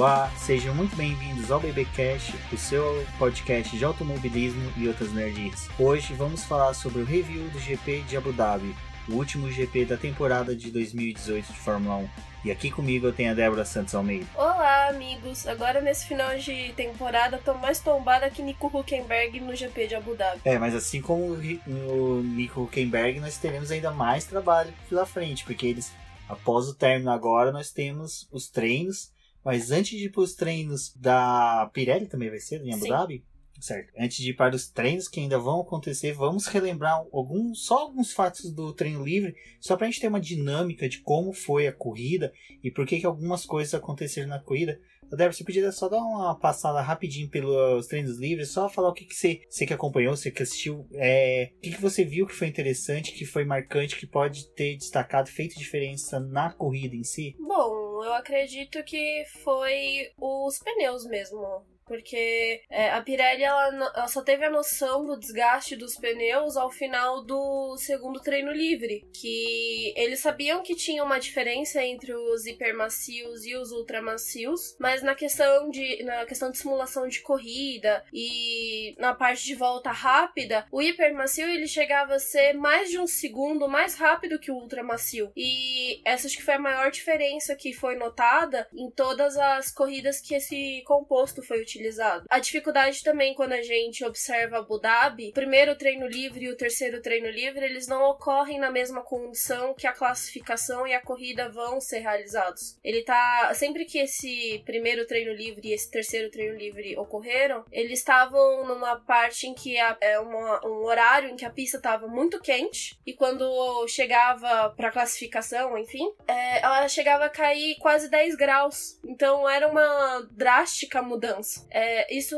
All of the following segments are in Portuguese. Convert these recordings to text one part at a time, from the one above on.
Olá, sejam muito bem-vindos ao BBcast, o seu podcast de automobilismo e outras nerds. Hoje vamos falar sobre o review do GP de Abu Dhabi, o último GP da temporada de 2018 de Fórmula 1. E aqui comigo eu tenho a Débora Santos Almeida. Olá, amigos! Agora nesse final de temporada tô mais tombada que Nico Huckenberg no GP de Abu Dhabi. É, mas assim como o Nico Huckenberg, nós teremos ainda mais trabalho pela frente, porque eles, após o término agora, nós temos os treinos. Mas antes de ir para os treinos da Pirelli também vai ser em Abu Sim. Dhabi? Certo. Antes de ir para os treinos que ainda vão acontecer, vamos relembrar alguns, só alguns fatos do treino livre, só para a gente ter uma dinâmica de como foi a corrida e por que, que algumas coisas aconteceram na corrida. Débora, você podia só dar uma passada rapidinho pelos treinos livres, só falar o que, que você, você que acompanhou, você que assistiu, é, o que, que você viu que foi interessante, que foi marcante, que pode ter destacado, feito diferença na corrida em si? Bom, eu acredito que foi os pneus mesmo. Porque é, a Pirelli ela, ela só teve a noção do desgaste dos pneus ao final do segundo treino livre. Que eles sabiam que tinha uma diferença entre os hipermacios e os ultramacios, mas na questão de, na questão de simulação de corrida e na parte de volta rápida, o hipermacio ele chegava a ser mais de um segundo mais rápido que o ultramacio. E essa acho que foi a maior diferença que foi notada em todas as corridas que esse composto foi utilizado. A dificuldade também quando a gente observa Abu Dhabi, o primeiro treino livre e o terceiro treino livre, eles não ocorrem na mesma condição que a classificação e a corrida vão ser realizados. Ele tá sempre que esse primeiro treino livre e esse terceiro treino livre ocorreram, eles estavam numa parte em que é um horário em que a pista estava muito quente e quando chegava para classificação, enfim, é, ela chegava a cair quase 10 graus. Então era uma drástica mudança. É, isso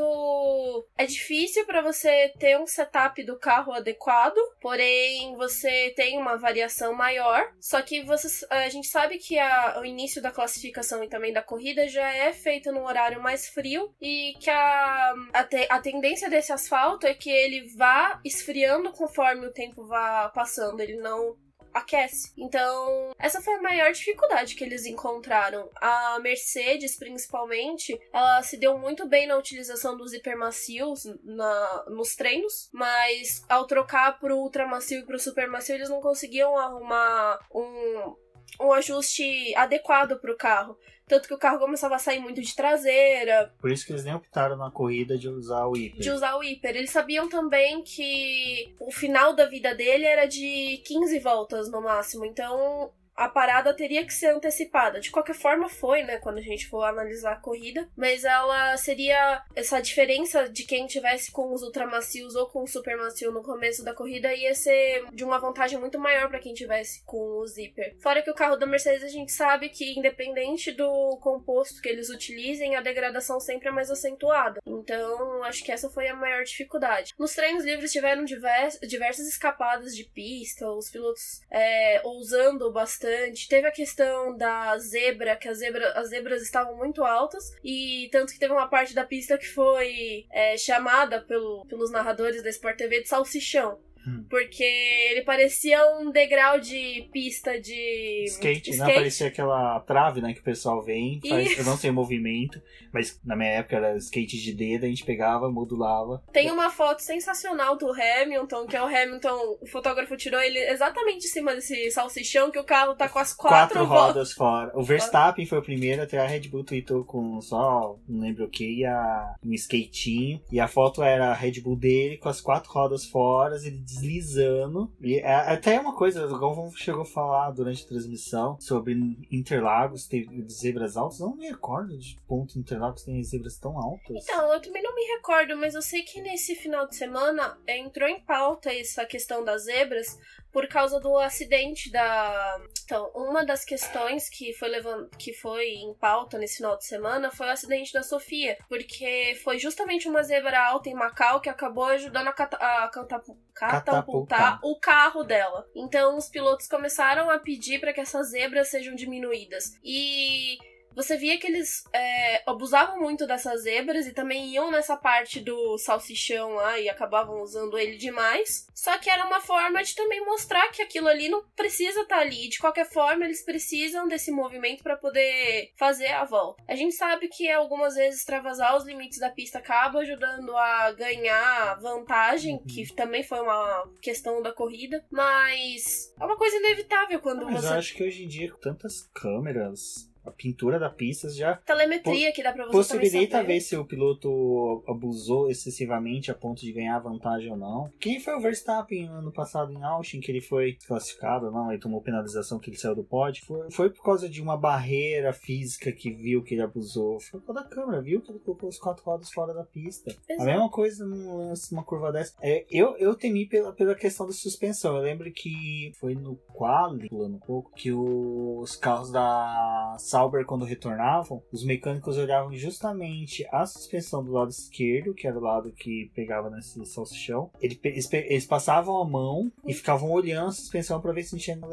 é difícil para você ter um setup do carro adequado, porém você tem uma variação maior. Só que você, a gente sabe que a- o início da classificação e também da corrida já é feito num horário mais frio e que a, a, te- a tendência desse asfalto é que ele vá esfriando conforme o tempo vá passando. Ele não aquece. Então, essa foi a maior dificuldade que eles encontraram. A Mercedes, principalmente, ela se deu muito bem na utilização dos hipermacios na, nos treinos, mas ao trocar pro ultramacio e pro supermacio, eles não conseguiam arrumar um, um ajuste adequado pro carro. Tanto que o carro começava a sair muito de traseira, Por isso que eles nem optaram na corrida de usar o hiper. de usar o hiper. Eles sabiam também que o final da vida dele era de 15 voltas no máximo, então a parada teria que ser antecipada. De qualquer forma foi, né, quando a gente for analisar a corrida, mas ela seria essa diferença de quem tivesse com os ultramacios ou com o supermacio no começo da corrida ia ser de uma vantagem muito maior para quem tivesse com o zíper. Fora que o carro da Mercedes a gente sabe que independente do composto que eles utilizem, a degradação sempre é mais acentuada. Então, acho que essa foi a maior dificuldade. Nos treinos livres tiveram divers- diversas escapadas de pista, os pilotos é, ousando bastante. Teve a questão da zebra, que as, zebra, as zebras estavam muito altas, e tanto que teve uma parte da pista que foi é, chamada pelo, pelos narradores da Sport TV de salsichão. Hum. Porque ele parecia um degrau de pista de Skate, não parecia aquela trave, né, que o pessoal vem, faz, eu não sei o movimento, mas na minha época era skate de dedo, a gente pegava, modulava. Tem uma foto sensacional do Hamilton, que é o Hamilton, o fotógrafo tirou ele exatamente em cima desse salsichão, que o carro tá com as quatro, Quatro rodas fora. O Verstappen foi o primeiro, até a Red Bull tweetou com só, não lembro o que, e a, um skatinho. E a foto era a Red Bull dele com as quatro rodas fora, ele deslizando. E é, até uma coisa, o Galvão chegou a falar durante a transmissão sobre Interlagos, teve zebras altas. Não me recordo de ponto Interlagos tem zebras tão altas. Então, eu também não me recordo, mas eu sei que nesse final de semana é, entrou em pauta essa questão das zebras por causa do acidente da. Então, uma das questões que foi levando, que foi em pauta nesse final de semana foi o acidente da Sofia, porque foi justamente uma zebra alta em Macau que acabou ajudando a, cata- a catapu- catapultar Catapultar. o carro dela. Então, os pilotos começaram a pedir para que essas zebras sejam diminuídas. E você via que eles é, abusavam muito dessas zebras e também iam nessa parte do salsichão lá e acabavam usando ele demais. Só que era uma forma de também mostrar que aquilo ali não precisa estar tá ali. De qualquer forma, eles precisam desse movimento para poder fazer a volta. A gente sabe que algumas vezes extravasar os limites da pista acaba ajudando a ganhar vantagem, uhum. que também foi uma questão da corrida, mas é uma coisa inevitável quando mas você. Mas eu acho que hoje em dia, com tantas câmeras, a pintura da pista já. Telemetria que dá pra você Possibilita ver se o piloto abusou excessivamente a ponto de ganhar vantagem ou não. Quem foi o Verstappen ano passado em Austin, que ele foi classificado não, ele tomou penalização que ele saiu do pódio? Foi, foi por causa de uma barreira física que viu que ele abusou. Foi por causa da câmera, viu que ele colocou os quatro rodas fora da pista. Exato. A mesma coisa num lance, uma curva dessa. É, eu, eu temi pela, pela questão da suspensão. Eu lembro que foi no quali, pulando um pouco, que os carros da Sauber, quando retornavam, os mecânicos olhavam justamente a suspensão do lado esquerdo, que era o lado que pegava nesse salsichão. Eles, eles passavam a mão e ficavam olhando a suspensão para ver se tinha na,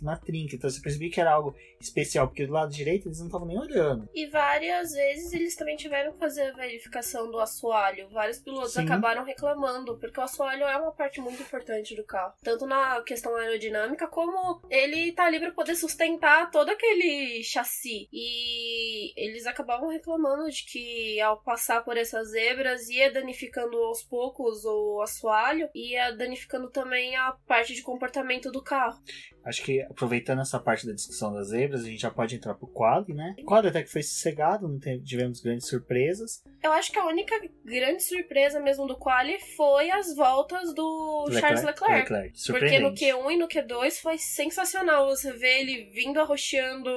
na trinca. Então você percebia que era algo especial, porque do lado direito eles não estavam nem olhando. E várias vezes eles também tiveram que fazer a verificação do assoalho. Vários pilotos Sim. acabaram reclamando, porque o assoalho é uma parte muito importante do carro. Tanto na questão aerodinâmica, como ele tá ali para poder sustentar todo aquele chassi. E eles acabavam reclamando de que ao passar por essas zebras ia danificando aos poucos o assoalho e ia danificando também a parte de comportamento do carro. Acho que aproveitando essa parte da discussão das zebras, a gente já pode entrar pro quadro, né? O quadro até que foi sossegado, não tivemos grandes surpresas. Eu acho que a única grande surpresa mesmo do quali foi as voltas do Leclerc, Charles Leclerc. Leclerc. Porque no Q1 e no Q2 foi sensacional você ver ele vindo arroxeando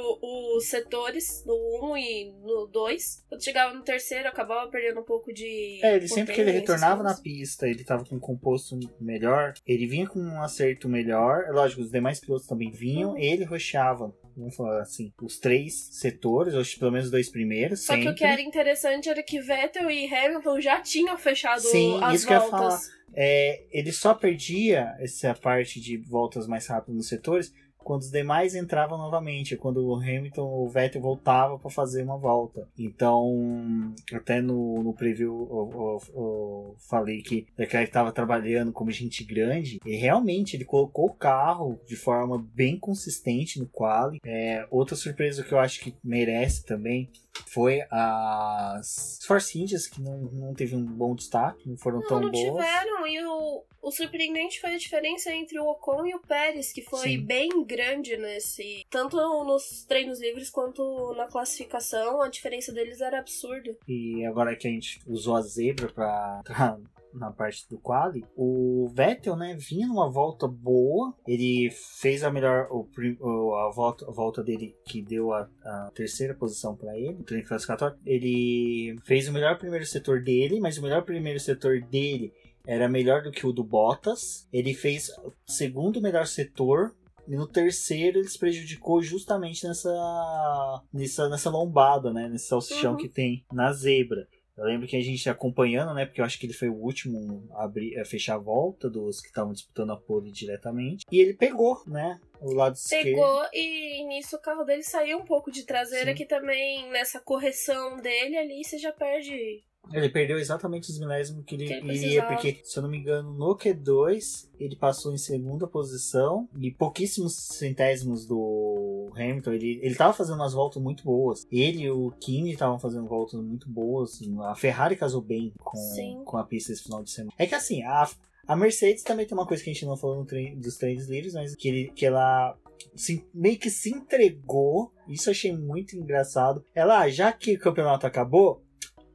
os setores no 1 e no 2. Quando chegava no terceiro, acabava perdendo um pouco de. É, ele sempre que ele retornava na pista, ele tava com um composto melhor, ele vinha com um acerto melhor. É lógico, os demais pilotos também vinham, uhum. ele roxava vamos falar assim, os três setores, ou pelo menos os dois primeiros. Só sempre. que o que era interessante era que Vettel e Hamilton já tinham fechado Sim, as isso voltas. Que eu ia falar. É, ele só perdia essa parte de voltas mais rápidas nos setores quando os demais entravam novamente, quando o Hamilton, o Vettel voltava para fazer uma volta. Então, até no, no preview eu, eu, eu falei que Leclerc estava trabalhando como gente grande e realmente ele colocou o carro de forma bem consistente no quali. É, outra surpresa que eu acho que merece também foi as Force Indias, que não, não teve um bom destaque, não foram não, tão não boas. Não tiveram, e o, o surpreendente foi a diferença entre o Ocon e o Pérez, que foi Sim. bem grande nesse. Tanto nos treinos livres quanto na classificação, a diferença deles era absurda. E agora que a gente usou a zebra pra na parte do quali, o Vettel, né, vinha numa volta boa, ele fez a melhor o, a, volta, a volta dele que deu a, a terceira posição para ele, no treino classificatório. Ele fez o melhor primeiro setor dele, mas o melhor primeiro setor dele era melhor do que o do Bottas. Ele fez o segundo melhor setor e no terceiro ele se prejudicou justamente nessa nessa, nessa lombada, né? Nesse salsichão uhum. que tem na zebra. Eu lembro que a gente acompanhando, né? Porque eu acho que ele foi o último a, abrir, a fechar a volta dos que estavam disputando a pole diretamente. E ele pegou, né? O lado Pegou esquerdo. e nisso o carro dele saiu um pouco de traseira, Sim. que também nessa correção dele ali você já perde ele perdeu exatamente os milésimos que ele, que ele iria, porque, se eu não me engano, no Q2 ele passou em segunda posição e pouquíssimos centésimos do Hamilton. Ele, ele tava fazendo umas voltas muito boas. Ele e o Kimi estavam fazendo voltas muito boas. A Ferrari casou bem com, com a pista esse final de semana. É que assim, a, a Mercedes também tem uma coisa que a gente não falou treino, dos treinos livres, mas que, ele, que ela se, meio que se entregou. Isso eu achei muito engraçado. Ela, ah, já que o campeonato acabou,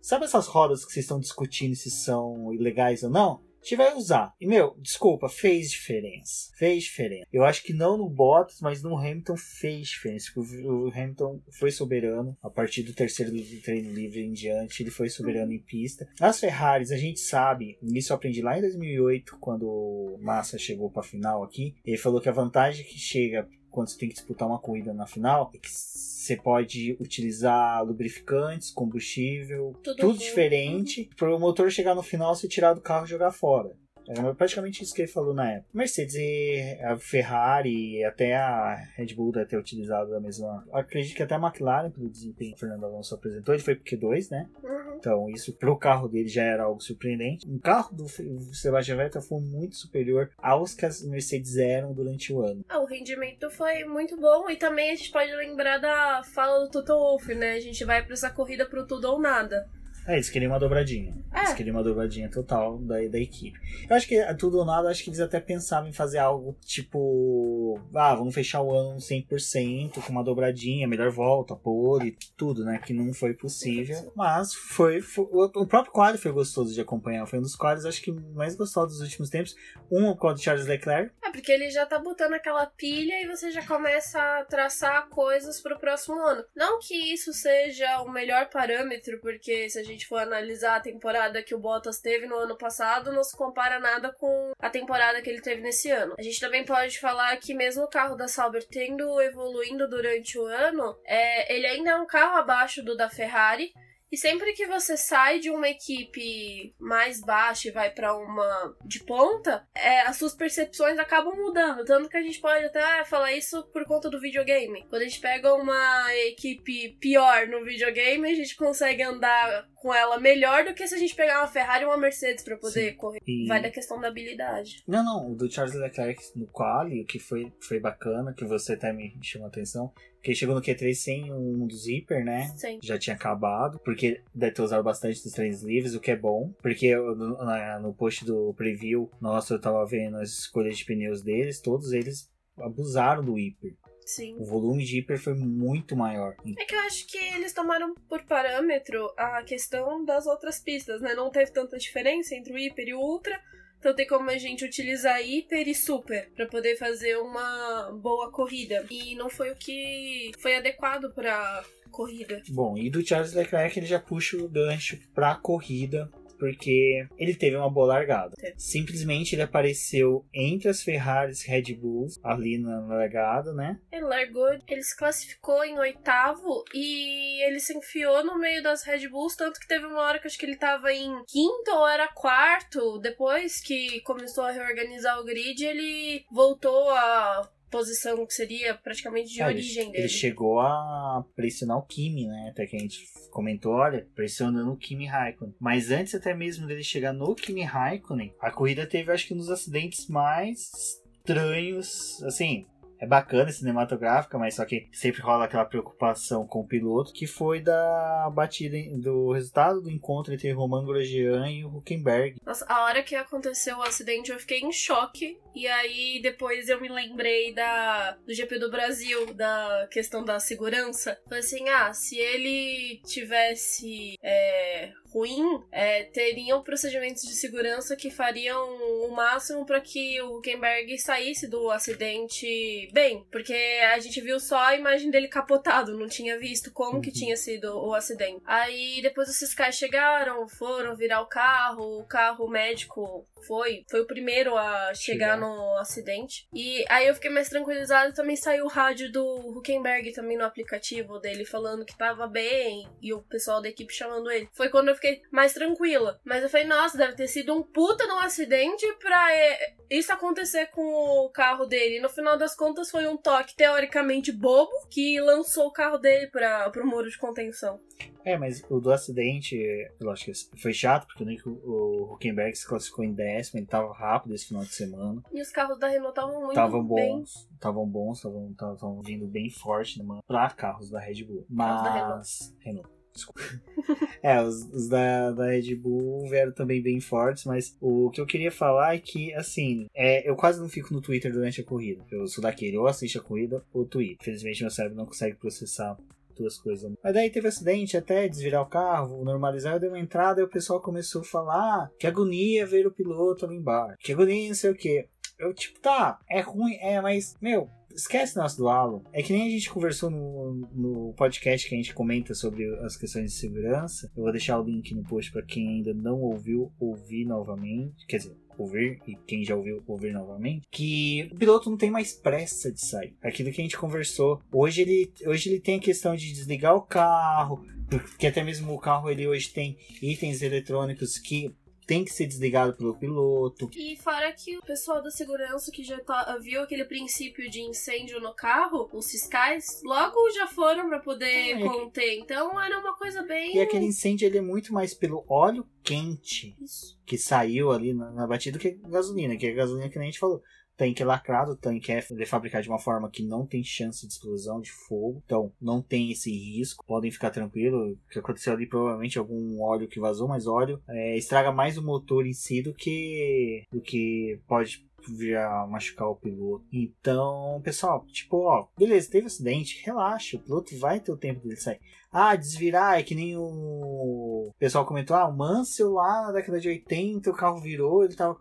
Sabe essas rodas que vocês estão discutindo se são ilegais ou não? A gente vai usar. E, meu, desculpa, fez diferença. Fez diferença. Eu acho que não no Bottas, mas no Hamilton fez diferença. O Hamilton foi soberano. A partir do terceiro treino livre em diante, ele foi soberano em pista. As Ferraris, a gente sabe, isso eu aprendi lá em 2008, quando o Massa chegou para a final aqui. Ele falou que a vantagem que chega quando você tem que disputar uma corrida na final, é que você pode utilizar lubrificantes, combustível, tudo, tudo diferente, para o motor chegar no final, você tirar do carro e jogar fora. Era praticamente isso que ele falou na época. Mercedes e a Ferrari, até a Red Bull deve ter utilizado da mesma. Acredito que até a McLaren, pelo desempenho que o Fernando Alonso apresentou, ele foi pro Q2, né? Uhum. Então, isso pro carro dele já era algo surpreendente. O carro do Sebastian Vettel foi muito superior aos que as Mercedes eram durante o ano. Ah, o rendimento foi muito bom e também a gente pode lembrar da fala do Toto Wolff, né? A gente vai pra essa corrida pro tudo ou nada. É, eles queriam uma dobradinha. É. Eles queriam uma dobradinha total da, da equipe. Eu acho que tudo ou nada, acho que eles até pensavam em fazer algo tipo. Ah, vamos fechar o ano 100% com uma dobradinha, melhor volta, pole, tudo, né? Que não foi possível. Mas foi. foi o próprio quadro foi gostoso de acompanhar. Foi um dos quadros, acho que mais gostosos dos últimos tempos. Um o de Charles Leclerc. É, porque ele já tá botando aquela pilha e você já começa a traçar coisas pro próximo ano. Não que isso seja o melhor parâmetro, porque se a gente for analisar a temporada que o Bottas teve no ano passado, não se compara nada com a temporada que ele teve nesse ano. A gente também pode falar que mesmo o carro da Sauber tendo evoluindo durante o ano, é, ele ainda é um carro abaixo do da Ferrari, e sempre que você sai de uma equipe mais baixa e vai para uma de ponta, é, as suas percepções acabam mudando. Tanto que a gente pode até falar isso por conta do videogame. Quando a gente pega uma equipe pior no videogame, a gente consegue andar com ela melhor do que se a gente pegar uma Ferrari ou uma Mercedes para poder Sim. correr. E- Vai da questão da habilidade. Não, não, o do Charles Leclerc no quali, o que foi, foi bacana, que você até me chamou atenção, que ele chegou no Q3 sem um do zíper, né? Sim. Já tinha acabado, porque deve ter usado bastante dos treinos livres, o que é bom. Porque eu- no, no post do preview, nossa, eu tava vendo as escolhas de pneus deles, todos eles abusaram do hiper. Sim. O volume de hiper foi muito maior. É que eu acho que eles tomaram por parâmetro a questão das outras pistas, né? Não teve tanta diferença entre o hiper e o ultra. Então tem como a gente utilizar hiper e super pra poder fazer uma boa corrida. E não foi o que foi adequado pra corrida. Bom, e do Charles Leclerc ele já puxa o gancho pra corrida, porque ele teve uma boa largada. Simplesmente ele apareceu entre as Ferraris Red Bulls, ali na largada, né? Ele largou, ele se classificou em oitavo e ele se enfiou no meio das Red Bulls, tanto que teve uma hora que acho que ele tava em quinto ou era quarto. Depois que começou a reorganizar o grid, ele voltou à posição que seria praticamente de Ah, ele- origem ele, dele. chegou a pressionar o Kimi, né? Até que a gente comentou, olha, pressionando o Kimi Raikkonen. Mas antes até mesmo dele chegar no Kimi Raikkonen, a corrida teve, acho que, um dos acidentes mais estranhos, assim... É bacana, cinematográfica, mas só que sempre rola aquela preocupação com o piloto, que foi da batida, do resultado do encontro entre Roman Grosjean e o Huckenberg. Nossa, a hora que aconteceu o acidente eu fiquei em choque. E aí depois eu me lembrei da do GP do Brasil, da questão da segurança. Falei assim, ah, se ele tivesse é, ruim, é, teriam procedimentos de segurança que fariam o máximo para que o Huckenberg saísse do acidente bem. Porque a gente viu só a imagem dele capotado, não tinha visto como que Uhum. tinha sido o acidente. Aí depois esses caras chegaram, foram virar o carro, o carro médico foi, foi o primeiro a chegar Chegar. no acidente. E aí eu fiquei mais tranquilizada e também saiu o rádio do Huckenberg também no aplicativo dele falando que tava bem e o pessoal da equipe chamando ele. Foi quando eu fiquei mais tranquila. Mas eu falei, nossa, deve ter sido um puta no acidente pra é, isso acontecer com o carro dele. E no final das contas foi um toque teoricamente bobo que lançou o carro dele para pro muro de contenção. É, mas o do acidente, eu acho que foi chato, porque o Nico, o Huckenberg se classificou em décimo, ele tava rápido esse final de semana. E os carros da Renault estavam muito Estavam bem. bons, estavam bons, estavam vindo bem forte né, pra carros da Red Bull. Carros da Mas. Renault. Desculpa. é, os, os da, da Red Bull vieram também bem fortes, mas o que eu queria falar é que, assim, é, eu quase não fico no Twitter durante a corrida. Eu sou daquele, ou assisto a corrida ou Twitter. Infelizmente, meu cérebro não consegue processar duas coisas. Mas daí teve acidente, até desvirar o carro, normalizar, eu dei uma entrada e o pessoal começou a falar "Ah, que agonia ver o piloto ali embaixo. Que agonia não sei o que. Eu, tipo, tá, é ruim, é, mas, meu, esquece nosso dualo. É que nem a gente conversou no, no podcast que a gente comenta sobre as questões de segurança. Eu vou deixar o link no post para quem ainda não ouviu, ouvir novamente. Quer dizer, ouvir, e quem já ouviu, ouvir novamente, que o piloto não tem mais pressa de sair. Aquilo que a gente conversou. Hoje ele, hoje ele tem a questão de desligar o carro, porque até mesmo o carro ele hoje tem itens eletrônicos que tem que ser desligado pelo piloto. E fora que o pessoal da segurança que já tá, viu aquele princípio de incêndio no carro, os fiscais, logo já foram para poder é, conter. Então era uma coisa bem. E aquele incêndio ele é muito mais pelo óleo quente Isso. que saiu ali na, na batida do que gasolina, que é a gasolina que nem a gente falou tanque lacrado, o tanque é fabricado de uma forma que não tem chance de explosão de fogo, então não tem esse risco, podem ficar tranquilos. O que aconteceu ali provavelmente algum óleo que vazou, mas óleo é, estraga mais o motor em si do que do que pode vir a machucar o piloto. Então, pessoal, tipo, ó, beleza, teve acidente, relaxa, o piloto vai ter o tempo dele sair. Ah, desvirar, é que nem o pessoal comentou, ah, o Mansell lá na década de 80, o carro virou, ele tava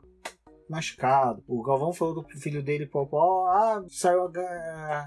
machucado. O Galvão falou do filho dele, Popó, ah, saiu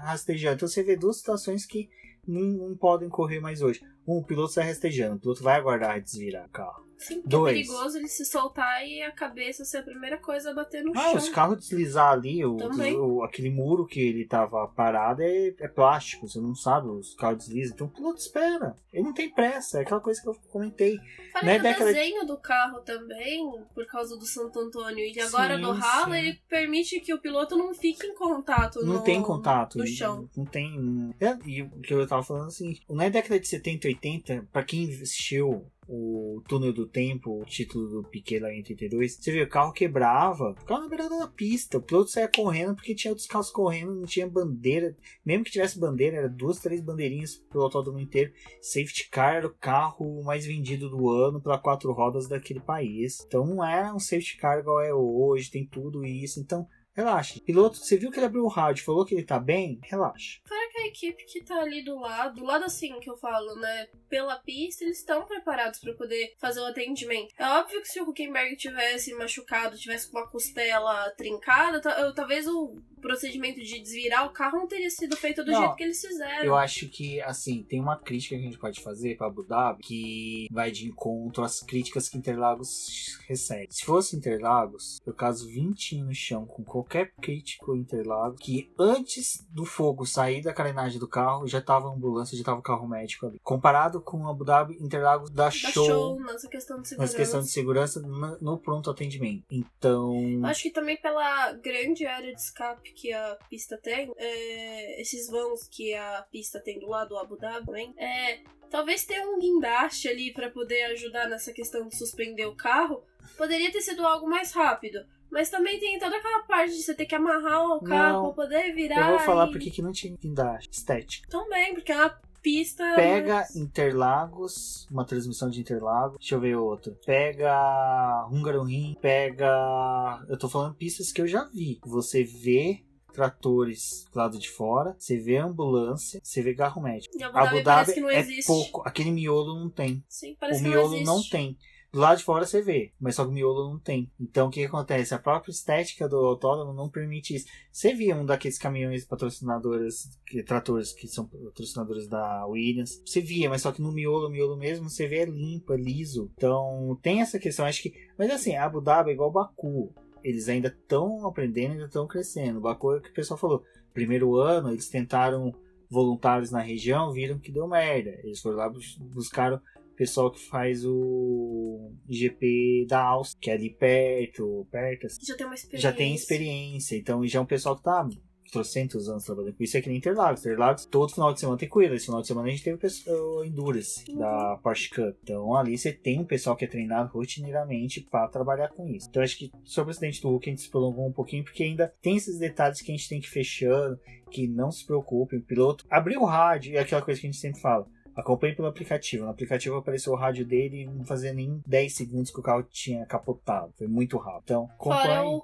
rastejando. Então você vê duas situações que não, não podem correr mais hoje. Um, o piloto sai rastejando, o piloto vai aguardar desvirar o carro. Sim, porque é Dois. é perigoso ele se soltar e a cabeça ser a primeira coisa a bater no ah, chão. os carros deslizar ali, o, o, aquele muro que ele tava parado é, é, plástico, você não sabe, os carros deslizam. Então o piloto espera. Ele não tem pressa, é aquela coisa que eu comentei. Falei né, o desenho do carro também, por causa do Santo Antônio, e agora sim, do ralo, sim. ele permite que o piloto não fique em contato Não no, tem contato. No chão. Não, não tem. É, e o que eu tava falando assim, na década de 70 e 80, pra quem assistiu o Túnel do Tempo, o título do Piquet lá em 82, você vê, o carro quebrava, ficava na beirada da pista, o piloto saia correndo porque tinha outros carros correndo, não tinha bandeira, mesmo que tivesse bandeira, era duas, três bandeirinhas pelo autódromo inteiro, safety car era o carro mais vendido do ano pela quatro rodas daquele país, então não era um safety car igual é hoje, tem tudo isso, então Relaxa. Piloto, você viu que ele abriu o rádio, falou que ele tá bem? Relaxa. Fora que a equipe que tá ali do lado, do lado assim que eu falo, né? Pela pista, eles estão preparados para poder fazer o atendimento. É óbvio que se o Huckenberg tivesse machucado, tivesse com uma costela trincada, talvez o procedimento de desvirar o carro não teria sido feito do não, jeito que eles fizeram. Eu acho que, assim, tem uma crítica que a gente pode fazer para Abu Dhabi que vai de encontro às críticas que Interlagos recebe. Se fosse Interlagos, eu caso 20 no chão com qualquer crítico Interlagos que antes do fogo sair da carenagem do carro já tava a ambulância, já tava o carro médico ali. Comparado com Abu Dhabi, Interlagos dá, dá show, show nessa questão de segurança. Questão de segurança no, no pronto atendimento. Então. Acho que também pela grande área de escape que a pista tem, é, esses vãos que a pista tem do lado do Abu Dhabi também, é, talvez ter um guindaste ali para poder ajudar nessa questão de suspender o carro, poderia ter sido algo mais rápido. Mas também tem toda aquela parte de você ter que amarrar o carro pra poder virar. Eu vou falar e... porque que não tinha guindaste. Estética. Também, porque é uma pista. Pega Interlagos, uma transmissão de Interlagos. Deixa eu ver outro. Pega Hungaroring, pega. Eu tô falando pistas que eu já vi. Você vê tratores do lado de fora, você vê ambulância, você vê carro médico. E Abu Dhabi, Abu Dhabi é existe. pouco, aquele miolo não tem. Sim, parece o que miolo não, não tem. Do lado de fora você vê, mas só que o miolo não tem. Então o que, que acontece? A própria estética do autódromo não permite isso. Você via um daqueles caminhões patrocinadores, tratores que são patrocinadores da Williams. Você via, mas só que no miolo, miolo mesmo, você vê é limpo, é liso. Então tem essa questão, acho que. Mas assim, Abu Dhabi é igual Baku. Eles ainda estão aprendendo, ainda estão crescendo. Baku é o que o pessoal falou. Primeiro ano, eles tentaram voluntários na região, viram que deu merda. Eles foram lá, buscaram pessoal que faz o GP da Áustria, que é ali perto, perto. Assim, já tem uma experiência. Já tem experiência, então já é um pessoal que tá trocentos anos trabalhando com isso é que nem Interlagos. Interlagos, todo final de semana tem corrida. Esse final de semana a gente teve o Endurance uhum. da Porsche Cup. Então ali você tem um pessoal que é treinado rotineiramente para trabalhar com isso. Então acho que sobre o acidente do Hulk a gente se prolongou um pouquinho porque ainda tem esses detalhes que a gente tem que ir fechando, que não se preocupem. O piloto abriu o rádio, é aquela coisa que a gente sempre fala Acompanhe pelo aplicativo. No aplicativo apareceu o rádio dele e não fazia nem 10 segundos que o carro tinha capotado. Foi muito rápido. Então, acompanhe. O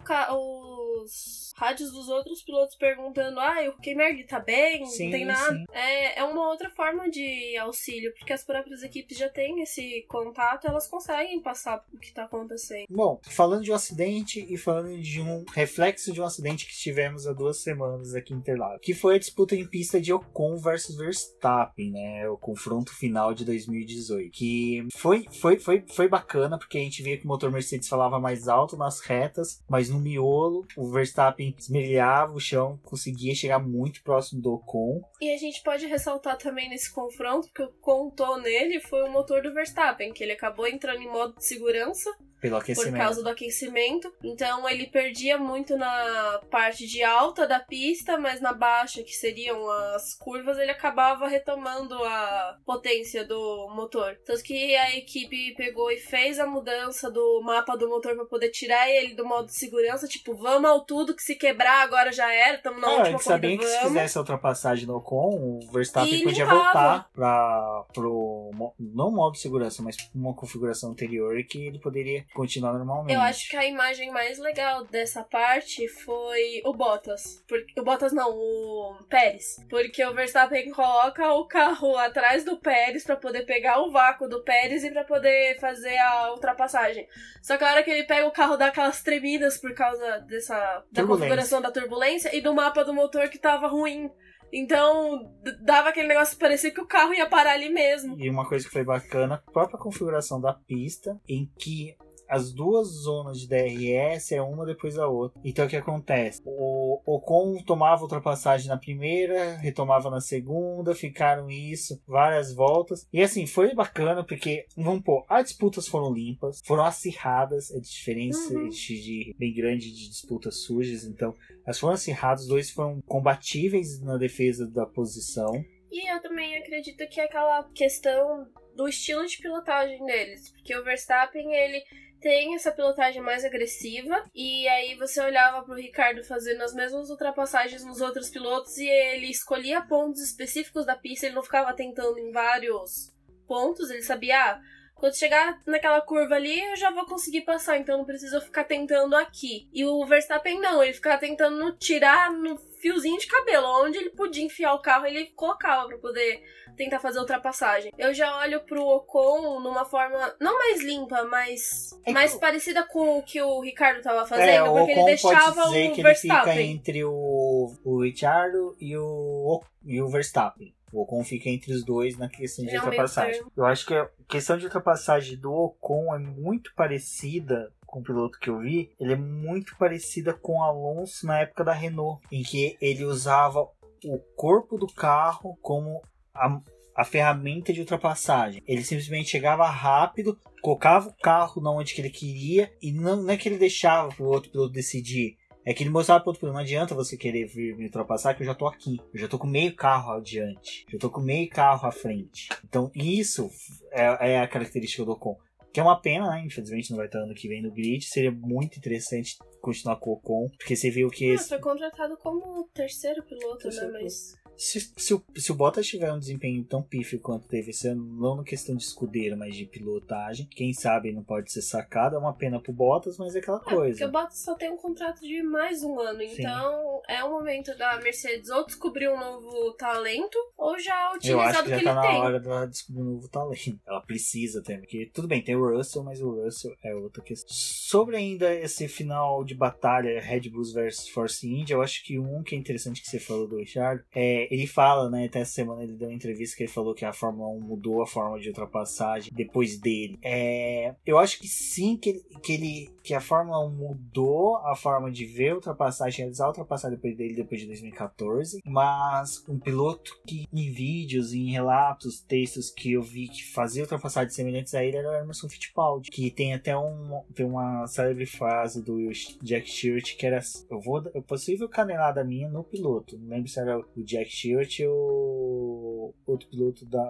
os rádios dos outros pilotos perguntando: ah, o Keymerg tá bem? Sim, não tem nada. É, é uma outra forma de auxílio, porque as próprias equipes já têm esse contato, elas conseguem passar o que tá acontecendo. Bom, falando de um acidente e falando de um reflexo de um acidente que tivemos há duas semanas aqui em Interlagos, que foi a disputa em pista de Ocon versus Verstappen, né? O confronto final de 2018. Que foi, foi, foi, foi bacana, porque a gente via que o motor Mercedes falava mais alto nas retas, mas no miolo o Verstappen esmerilhava o chão, conseguia chegar muito próximo do Ocon. E a gente pode ressaltar também nesse confronto que o contou nele foi o motor do Verstappen, que ele acabou entrando em modo de segurança Pelo por aquecimento. causa do aquecimento. Então ele perdia muito na parte de alta da pista, mas na baixa, que seriam as curvas, ele acabava retomando a potência do motor. Tanto que a equipe pegou e fez a mudança do mapa do motor pra poder tirar ele do modo de segurança, tipo, vamos ao tudo que se quebrar agora já era, estamos na Ah, última sabiam corrida, que se fizesse a ultrapassagem no Ocon, o Verstappen E podia limpava. voltar para pro não modo de segurança, mas uma configuração anterior que ele poderia continuar normalmente. Eu acho que a imagem mais legal dessa parte foi o Bottas. Porque, o Bottas não, o Pérez. Porque o Verstappen coloca o carro atrás do Pérez pra poder pegar o vácuo do Pérez e pra poder fazer a ultrapassagem. Só que a hora que ele pega o carro dá aquelas tremidas por causa dessa da configuração da turbulência e do mapa do motor que tava ruim. Então, dava aquele negócio, parecia que o carro ia parar ali mesmo. E uma coisa que foi bacana, a própria configuração da pista, em que as duas zonas de DRS é uma depois da outra. Então o que acontece? O Ocon tomava ultrapassagem na primeira, retomava na segunda, ficaram isso várias voltas. E assim, foi bacana porque, vamos pôr, as disputas foram limpas, foram acirradas, é diferença Uhum. de, de bem grande de disputas sujas, então elas foram acirradas, os dois foram combatíveis na defesa da posição. E eu também acredito que é aquela questão do estilo de pilotagem deles. Porque o Verstappen, ele tem essa pilotagem mais agressiva. E aí você olhava pro Ricardo fazendo as mesmas ultrapassagens nos outros pilotos e ele escolhia pontos específicos da pista, ele não ficava tentando em vários pontos, ele sabia, ah, quando chegar naquela curva ali, eu já vou conseguir passar, então não preciso ficar tentando aqui. E o Verstappen não, ele ficava tentando tirar no fiozinho de cabelo, onde ele podia enfiar o carro, ele colocava pra poder tentar fazer ultrapassagem. Eu já olho pro Ocon numa forma não mais limpa, mas É que mais o- parecida com o que o Ricardo tava fazendo, é, o porque ele deixava pode dizer o que ele fica Verstappen. entre o, o Richardo e o, e o Verstappen. O Ocon fica entre os dois na questão de É ultrapassagem. Eu acho que a questão de ultrapassagem do Ocon é muito parecida com o piloto que eu vi. Ele é muito parecida com o Alonso na época da Renault, em que ele usava o corpo do carro como a, a ferramenta de ultrapassagem. Ele simplesmente chegava rápido, colocava o carro na onde que ele queria e não, não é que ele deixava pro outro piloto decidir. É que ele mostrava pro outro piloto, não adianta você querer vir me ultrapassar, que eu já tô aqui. Eu já tô com meio carro adiante. Eu tô com meio carro à frente. Então, isso é, é a característica do Ocon. Que é uma pena, né? Infelizmente não vai estar ano que vem no grid. Seria muito interessante continuar com o Ocon. Porque você viu que Ah, esse, foi contratado como terceiro piloto, Terceiro né? Mas. Se, se, o, se o Bottas tiver um desempenho tão pífio quanto teve esse ano, não na questão de escudeiro, mas de pilotagem, quem sabe não pode ser sacado. É uma pena pro Bottas, mas é aquela É, porque coisa. o Bottas só tem um contrato de mais um ano, Sim. então é o momento da Mercedes ou descobrir um novo talento ou já Eu utilizar acho do que que, já tá na tem. hora dela descobrir um novo talento. Ela precisa também. Porque tudo bem, tem o Russell, mas o Russell é outra questão. Sobre ainda esse final de batalha Red Bulls versus Force India, eu acho que um que é interessante que você falou do Richard, é, ele fala, né, até essa semana ele deu uma entrevista que ele falou que a Fórmula 1 mudou a forma de ultrapassagem depois dele. É, eu acho que sim, que que ele que a Fórmula 1 mudou a forma de ver ultrapassagem, realizar ultrapassagem depois dele depois de 2014, mas um piloto que em vídeos, em relatos, textos que eu vi que fazia ultrapassagens semelhantes a ele era o Emerson Fittipaldi, que tem até um, tem uma célebre frase do Jack Stewart que era eu vou é possível canelada minha no piloto, não lembro se era o Jack Stewart ou outro piloto da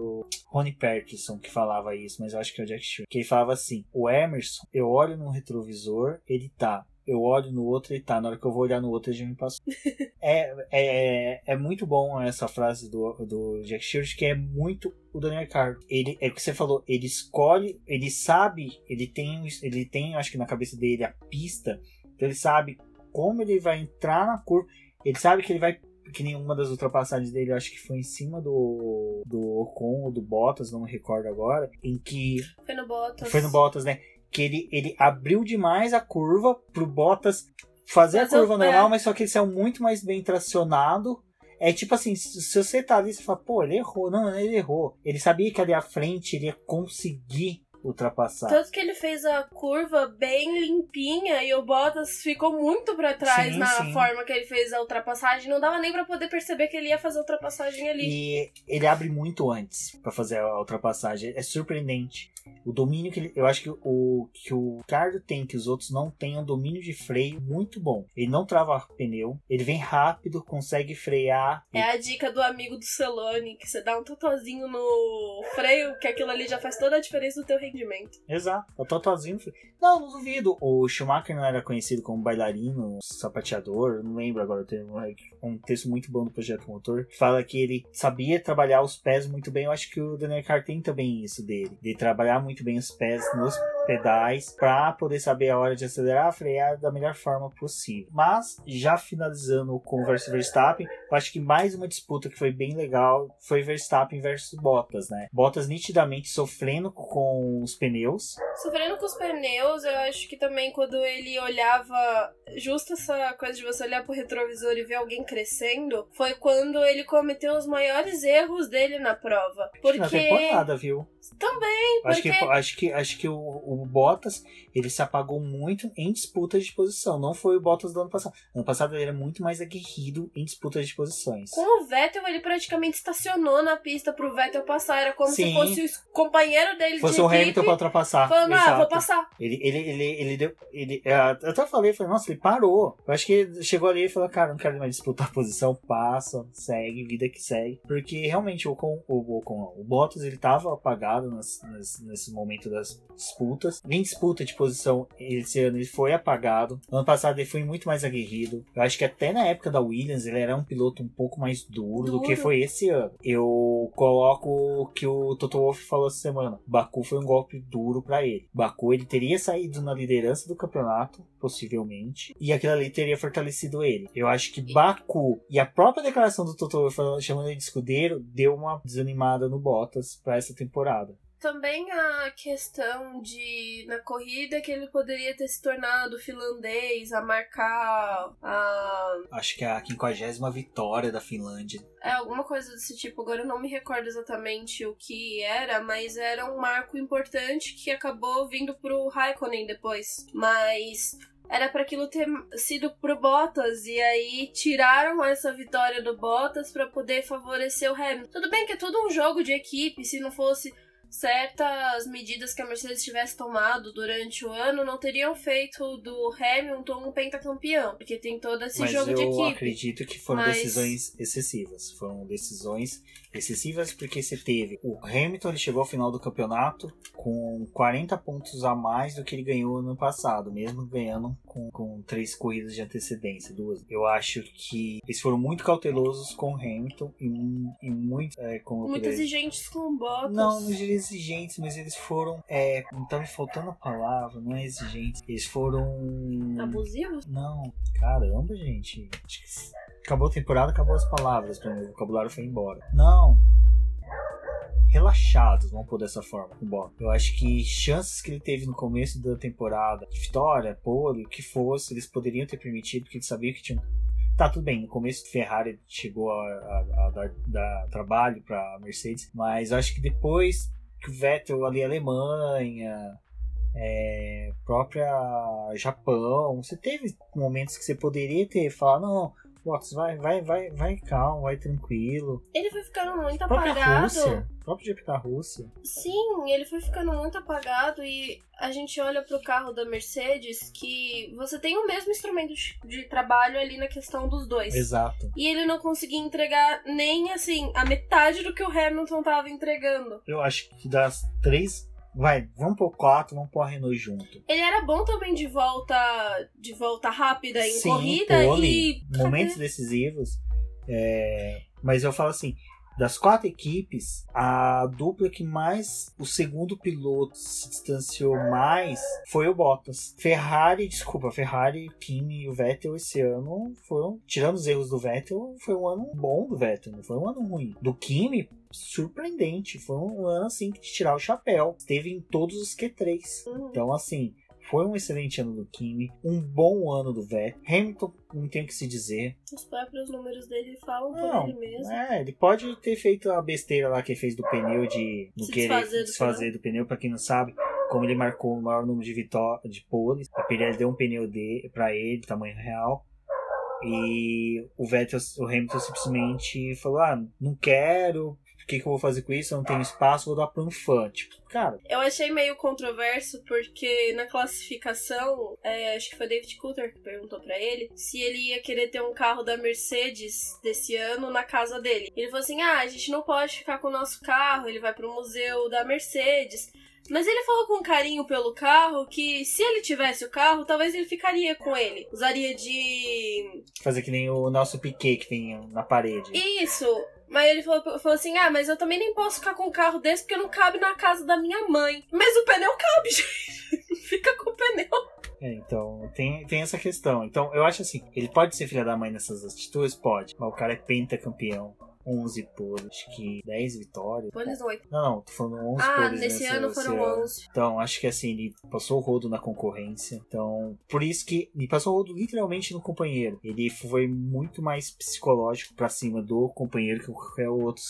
o Ronnie Perkinson que falava isso, mas eu acho que é o Jack Stewart, que ele falava assim, o Emerson, eu olho no retrovisor, ele tá eu olho no outro e tá. Na hora que eu vou olhar no outro, ele já me passou. é, é, é muito bom essa frase do, do Jack Stewart, que é muito o Daniel Ricciardo. Ele, é o que você falou, ele escolhe, ele sabe, ele tem, ele tem, acho que na cabeça dele, a pista, então ele sabe como ele vai entrar na curva, ele sabe que ele vai que nenhuma das ultrapassagens dele, acho que foi em cima do, do Ocon ou do Bottas, não me recordo agora, em que Foi no Bottas. foi no Bottas, né? Que ele, ele abriu demais a curva pro Bottas fazer Mas a curva eu- normal, é. mas só que ele saiu muito mais bem tracionado. É tipo assim, se se você tá ali, você fala, pô, ele errou. Não, ele errou. Ele sabia que ali à frente ele ia conseguir ultrapassar. Tanto que ele fez a curva bem limpinha e o Bottas ficou muito pra trás Sim, na sim. forma que ele fez a ultrapassagem. Não dava nem pra poder perceber que ele ia fazer a ultrapassagem ali. E ele abre muito antes pra fazer a ultrapassagem. É surpreendente. O domínio que ele. Eu acho que o que o Ricardo tem, que os outros não têm, é um domínio de freio muito bom. Ele não trava pneu, ele vem rápido, consegue frear. É a dica do amigo do Celone, que você dá um totozinho no freio, que aquilo ali já faz toda a diferença do teu rendimento. Exato, o Totozinho. Não, não duvido. O Schumacher não era conhecido como bailarino, sapateador, não lembro agora. Tem um, um texto muito bom do Projeto Motor que fala que ele sabia trabalhar os pés muito bem. Eu acho que o Daniel Ricciardo tem também isso dele, de trabalhar muito bem os pés nos pedais para poder saber a hora de acelerar, frear da melhor forma possível. Mas já finalizando com o versus Verstappen, eu acho que mais uma disputa que foi bem legal foi Verstappen versus Bottas, né? Bottas nitidamente sofrendo com os pneus. Sofrendo com os pneus, eu acho que também quando ele olhava, justo essa coisa de você olhar pro retrovisor e ver alguém crescendo, foi quando ele cometeu os maiores erros dele na prova. Acho que na Porque temporada, viu? também, Acho que, porque acho que, acho que o, o Bottas ele se apagou muito em disputas de posição. Não foi o Bottas do ano passado. Ano passado ele era muito mais aguerrido em disputas de posições. com o Vettel ele praticamente estacionou na pista pro Vettel passar. Era como Sim. se fosse o companheiro dele Fosse de o equipe, Hamilton pra ultrapassar. falando, ah, Exato. vou passar. Ele, ele, ele, ele deu. Ele, é, eu até falei, falei, nossa, ele parou. Eu acho que ele chegou ali e falou, cara, não quero mais disputar a posição, passa, segue, vida que segue. Porque realmente o, Ocon- o, Ocon, o Bottas ele tava apagado nas, nas- nesse momento das disputas. Em disputa de posição, esse ano ele foi apagado. Ano passado ele foi muito mais aguerrido. Eu acho que até na época da Williams ele era um piloto um pouco mais duro, do Duro. que foi esse ano. Eu coloco o que o Toto Wolff falou essa semana. Baku foi um golpe duro pra ele. Baku ele teria saído na liderança do campeonato, possivelmente, e aquilo ali teria fortalecido ele. Eu acho que Baku e a própria declaração do Toto Wolff chamando ele de escudeiro deu uma desanimada no Bottas pra essa temporada. Também a questão de, na corrida, que ele poderia ter se tornado finlandês a marcar a. Acho que é a 50 vitória da Finlândia. É, alguma coisa desse tipo. Agora eu não me recordo exatamente o que era, mas era um marco importante que acabou vindo pro Raikkonen depois. Mas. Era para aquilo ter sido pro Bottas e aí tiraram essa vitória do Bottas para poder favorecer o Hamilton. Tudo bem que é tudo um jogo de equipe, se não fosse certas medidas que a Mercedes tivesse tomado durante o ano não teriam feito do Hamilton um pentacampeão, porque tem todo esse Mas jogo eu de equipe. acredito que foram Mas- decisões excessivas. Foram decisões excessivas porque você teve o Hamilton, ele chegou ao final do campeonato com 40 pontos a mais do que ele ganhou ano passado, mesmo ganhando com, com três corridas de antecedência, duas. Eu acho que eles foram muito cautelosos com o Hamilton e, e muito, é, como eu Muito exigentes com o Bottas. não, não diria exigentes, mas eles foram. É, tá me faltando a palavra, não é exigentes. Eles foram. Abusivos? Não, caramba, gente. Acabou a temporada, acabou as palavras. O vocabulário foi embora. Não. Relaxados, vamos pôr dessa forma com o Bottas. Eu acho que chances que ele teve no começo da temporada, de vitória, pole, o que fosse, eles poderiam ter permitido, porque eles sabiam que tinham. Tá, tudo bem, no começo Ferrari chegou a, a- a dar, dar trabalho pra Mercedes, mas eu acho que depois que o Vettel ali, Alemanha, é, própria Japão, você teve momentos que você poderia ter falado, não, Bottas, vai, vai, vai, vai calmo, vai tranquilo. Ele foi ficando muito apagado. Rússia, o próprio GP da Rússia. Sim, ele foi ficando muito apagado e a gente olha pro carro da Mercedes que você tem o mesmo instrumento de, de trabalho ali na questão dos dois. Exato. E ele não conseguia entregar nem assim a metade do que o Hamilton tava entregando. Eu acho que das três. Vai, vamos pôr quatro, vamos pôr a Renault junto. Ele era bom também de volta de volta rápida em Sim, corrida pole, e momentos decisivos. é, mas eu falo assim, das quatro equipes, a dupla que mais o segundo piloto se distanciou mais foi o Bottas. Ferrari, desculpa, Ferrari, Kimi e o Vettel esse ano foram, tirando os erros do Vettel, foi um ano bom do Vettel, não foi um ano ruim. Do Kimi, surpreendente, foi um ano assim de tirar o chapéu. Esteve em todos os Q3. Uhum. Então, assim, foi um excelente ano do Kimi, um bom ano do Vettel. Hamilton, não tem o que se dizer. Os próprios números dele falam Não, por ele mesmo. É, ele pode ter feito a besteira lá que ele fez do pneu de não Se querer desfazer do desfazer do pneu, pra quem não sabe. como ele marcou o maior número de vitórias de poles, a Pirelli deu um pneu de para ele, tamanho real. E o Vettel, o Hamilton simplesmente falou: "Ah, não quero, o que, que, eu vou fazer com isso? Eu não tenho espaço, vou dar para um fã. Tipo, cara. Eu achei meio controverso porque na classificação, é, acho que foi David Coulter que perguntou para ele se ele ia querer ter um carro da Mercedes desse ano na casa dele. Ele falou assim: ah, a gente não pode ficar com o nosso carro, ele vai pro museu da Mercedes. Mas ele falou com carinho pelo carro que se ele tivesse o carro, talvez ele ficaria com ele. Usaria de. Fazer que nem o nosso Piquet que tem na parede. Isso! Mas ele falou, falou, assim: ah, mas eu também nem posso ficar com um carro desse porque não cabe na casa da minha mãe. Mas o pneu cabe, gente. Fica com o pneu. É, então, tem, tem essa questão. Então, eu acho assim, ele pode ser filha da mãe nessas atitudes? Pode. Mas o cara é pentacampeão. 11 poles, acho que 10 vitórias. Poles 8. Não, não, tô falando 11 ah, poles. nesse nessa, ano foram ano. 11. Então, acho que assim, ele passou o rodo na concorrência. Então, por isso que ele passou o rodo literalmente no companheiro. Ele foi muito mais psicológico pra cima do companheiro que qualquer outro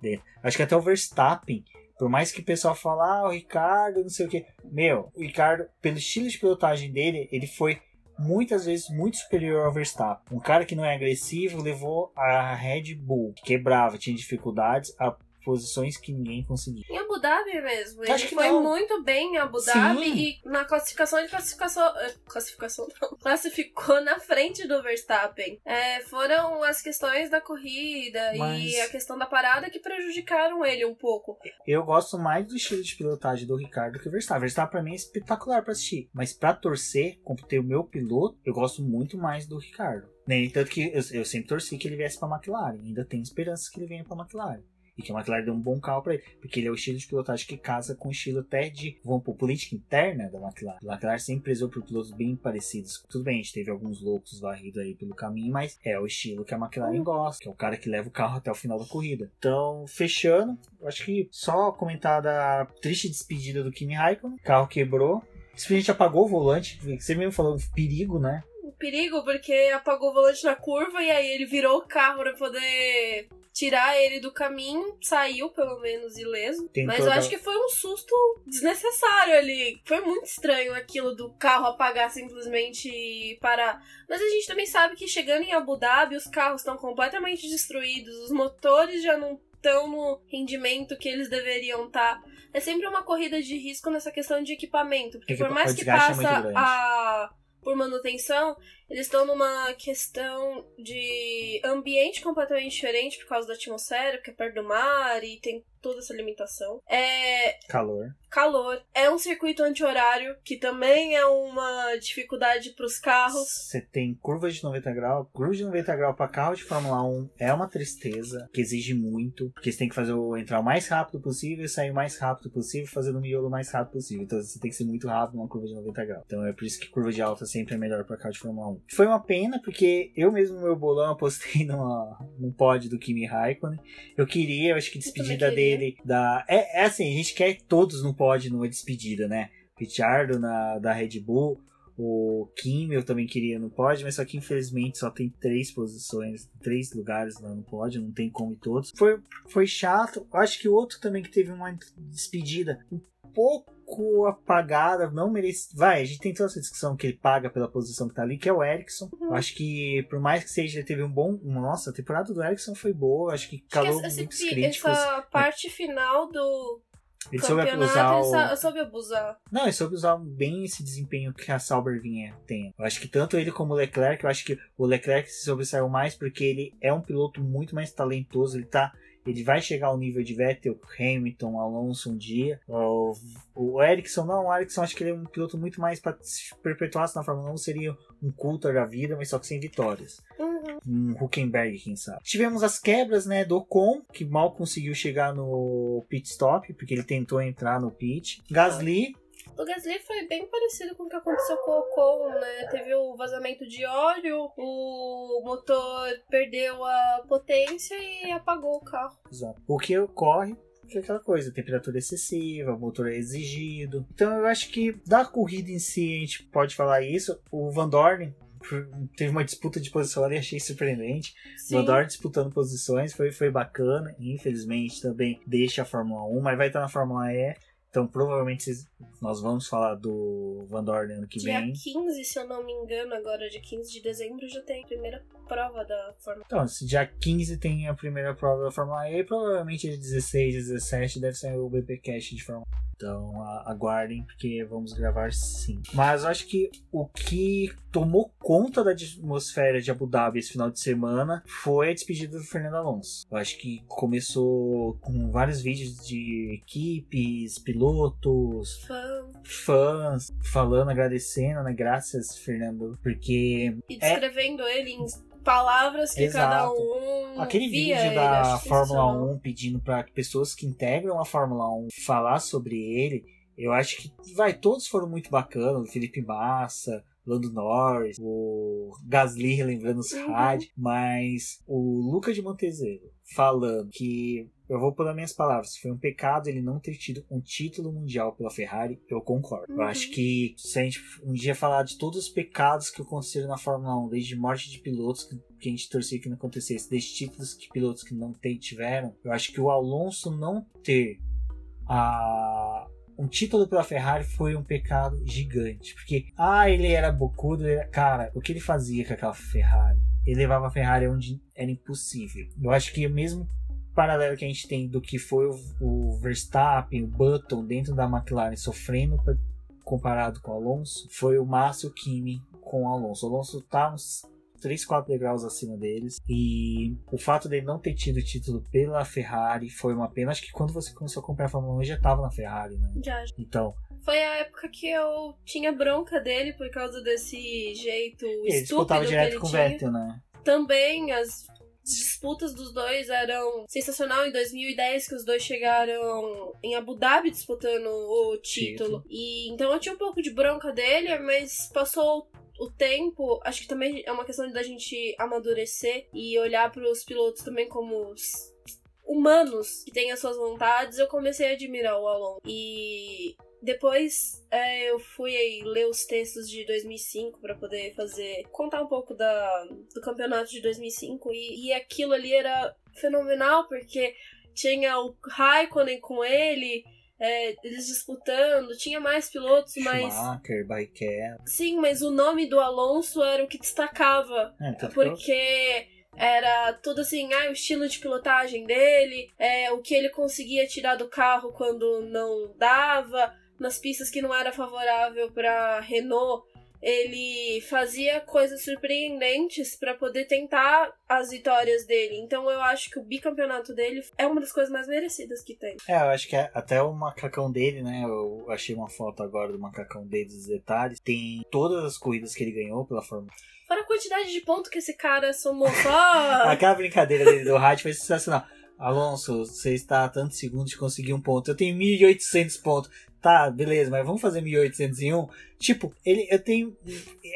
dele. Acho que até o Verstappen por mais que o pessoal fale, ah, o Ricardo, não sei o que. Meu, o Ricardo, pelo estilo de pilotagem dele, ele foi muitas vezes muito superior ao Verstappen. Um cara que não é agressivo levou a Red Bull, que quebrava, tinha dificuldades, a posições que ninguém conseguia. Em Abu Dhabi mesmo. Acho ele que foi não. muito bem em Abu Dhabi Sim. e na classificação ele classificação, eh, classificação não, classificou na frente do Verstappen. É, foram as questões da corrida Mas- e a questão da parada que prejudicaram ele um pouco. Eu gosto mais do estilo de pilotagem do Ricardo que o Verstappen. Verstappen pra mim é espetacular pra assistir, mas pra torcer, como ter o meu piloto, eu gosto muito mais do Ricardo. Nem tanto que eu, eu sempre torci que ele viesse pra McLaren. Ainda tenho esperanças que ele venha pra McLaren. E que a McLaren dê um bom carro pra ele. Porque ele é o estilo de pilotagem que casa com o estilo até de, vamos por política interna da McLaren. A McLaren sempre prezou por pilotos bem parecidos. Tudo bem, a gente teve alguns loucos varridos aí pelo caminho, mas é o estilo que a McLaren gosta. Que é o cara que leva o carro até o final da corrida. Então, fechando, acho que só comentar da triste despedida do Kimi Raikkonen. Carro quebrou. Simplesmente apagou o volante. Você mesmo falou perigo, né? Perigo porque apagou o volante na curva e aí ele virou o carro pra poder tirar ele do caminho, saiu pelo menos ileso. Tem Mas toda- eu acho que foi um susto desnecessário ali. Foi muito estranho aquilo do carro apagar simplesmente e parar. Mas a gente também sabe que chegando em Abu Dhabi, os carros estão completamente destruídos, os motores já não estão no rendimento que eles deveriam estar. É sempre uma corrida de risco nessa questão de equipamento, porque Equipa- por mais que é passa grande. a por manutenção, eles estão numa questão de ambiente completamente diferente por causa da atmosfera, porque é perto do mar e tem toda essa limitação. É Calor. calor, é um circuito anti-horário, que também é uma dificuldade para os carros. Você tem curvas de 90 graus. Curva de 90 graus para carro de Fórmula 1 é uma tristeza, que exige muito, porque você tem que fazer o entrar o mais rápido possível e sair o mais rápido possível, fazendo o miolo o mais rápido possível. Então você tem que ser muito rápido numa curva de 90 graus. Então é por isso que curva de alta sempre é melhor para carro de Fórmula 1. Foi uma pena, porque eu mesmo no meu bolão apostei numa, num pod do Kimi Raikkonen. Eu queria, eu acho que despedida dele da. É, é assim, a gente quer todos no pod numa despedida, né? Richardo na, da Red Bull. O Kim eu também queria no pódio, mas só que infelizmente só tem três posições, três lugares lá no pódio, não tem como ir todos. Foi, foi chato. Eu acho que o outro também que teve uma despedida um pouco apagada, não merece. Vai, a gente tem toda essa discussão que ele paga pela posição que tá ali, que é o Ericsson. Uhum. Eu acho que, por mais que seja, ele teve um bom. Nossa, a temporada do Ericsson foi boa, acho que calou Acho que muitos esse- críticos. essa parte final do Ele soube campeonato, usar ele o... soube abusar. Não, ele soube usar bem esse desempenho que a Sauber vinha tendo. Eu acho que tanto ele como o Leclerc, eu acho que o Leclerc se sobressaiu mais porque ele é um piloto muito mais talentoso, ele tá. Ele vai chegar ao nível de Vettel, Hamilton, Alonso um dia. O, o Ericsson, não, o Ericsson acho que ele é um piloto muito mais para se perpetuasse na Fórmula 1, seria um Coulter da vida, mas só que sem vitórias Uhum. um Huckenberg, quem sabe. Tivemos as quebras, né, do Ocon, que mal conseguiu chegar no pit stop, porque ele tentou entrar no pit. Gasly, O Gasly foi bem parecido com o que aconteceu com o Ocon, né? Teve o vazamento de óleo, o motor perdeu a potência e apagou o carro. exato. o que ocorre que é aquela coisa, temperatura excessiva, motor é exigido. Então eu acho que da corrida em si a gente pode falar isso. O Van Dorn teve uma disputa de posição ali, achei surpreendente. Sim. Van Dorn disputando posições, foi, foi bacana. Infelizmente também deixa a Fórmula 1, mas vai estar na Fórmula E. Então, provavelmente nós vamos falar do Van Dorn ano que Dia vem. 15, se eu não me engano, agora dia 15 de dezembro já tem a primeira prova da Fórmula Então, se dia 15 tem a primeira prova da Fórmula E, provavelmente dia 16, 17 deve sair o BP Cash de Fórmula 1. Então aguardem, porque vamos gravar sim. Mas eu acho que o que tomou conta da atmosfera de Abu Dhabi esse final de semana foi a despedida do Fernando Alonso. Eu acho que começou com vários vídeos de equipes, pilotos, Fã. fãs falando, agradecendo, né? Graças, Fernando, porque E É. descrevendo ele em palavras que Exato. cada um. Aquele via vídeo da Fórmula sensacional. 1 pedindo para pessoas que integram a Fórmula 1 falar sobre ele, eu acho que vai, todos foram muito bacanas. O Felipe Massa, Lando Norris, o Gasly relembrando os Uhum. rádios, mas o Luca de Montezero falando que eu vou pôr nas minhas palavras, foi um pecado ele não ter tido um título mundial pela Ferrari, eu concordo. Eu Uhum. acho que se a gente um dia falar de todos os pecados que aconteceram na Fórmula 1, desde morte de pilotos que, que a gente torcia que não acontecesse, desde títulos que pilotos que não tem, tiveram, eu acho que o Alonso não ter a um título pela Ferrari foi um pecado gigante. Porque, ah, ele era bocudo. ele era- Cara, o que ele fazia com aquela Ferrari? Ele levava a Ferrari onde era impossível. Eu acho que mesmo paralelo que a gente tem do que foi o, o Verstappen, o Button dentro da McLaren sofrendo pra- comparado com o Alonso, foi o Márcio Kimi com o Alonso. O Alonso tá uns 3, 4 degraus acima deles. E o fato dele não ter tido o título pela Ferrari foi uma pena. Acho que quando você começou a comprar a Fórmula 1 ele já tava na Ferrari, né? Já. Então, Foi a época que eu tinha bronca dele por causa desse jeito ele estúpido disputava que direto ele com o. Vettel, né? Também as disputas dos dois eram sensacional em 2010 que os dois chegaram em Abu Dhabi disputando o título. Título. E então eu tinha um pouco de bronca dele, mas passou o tempo, acho que também é uma questão da gente amadurecer e olhar para os pilotos também como os humanos que têm as suas vontades. Eu comecei a admirar o Alonso. E depois é, eu fui aí ler os textos de 2005 para poder fazer contar um pouco da, do campeonato de 2005 e, e aquilo ali era fenomenal porque tinha o Raikkonen com ele, é, eles disputando, tinha mais pilotos, mas Schumacher, Barrichello. sim, mas o nome do Alonso era o que destacava É, porque era tudo assim, ah, o estilo de pilotagem dele, é, o que ele conseguia tirar do carro quando não dava, nas pistas que não era favorável para Renault, ele fazia coisas surpreendentes para poder tentar as vitórias dele. Então eu acho que o bicampeonato dele é uma das coisas mais merecidas que tem. É, eu acho que é- até o macacão dele, né? Eu achei uma foto agora do macacão dele dos detalhes. Tem todas as corridas que ele ganhou pela Fórmula Fora a quantidade de pontos que esse cara somou só. Aquela brincadeira dele do rádio foi sensacional. Alonso, você está a tantos segundos de conseguir um ponto. Eu tenho 1.800 pontos. Tá, beleza, mas vamos fazer 1.801? Tipo, ele, eu tenho.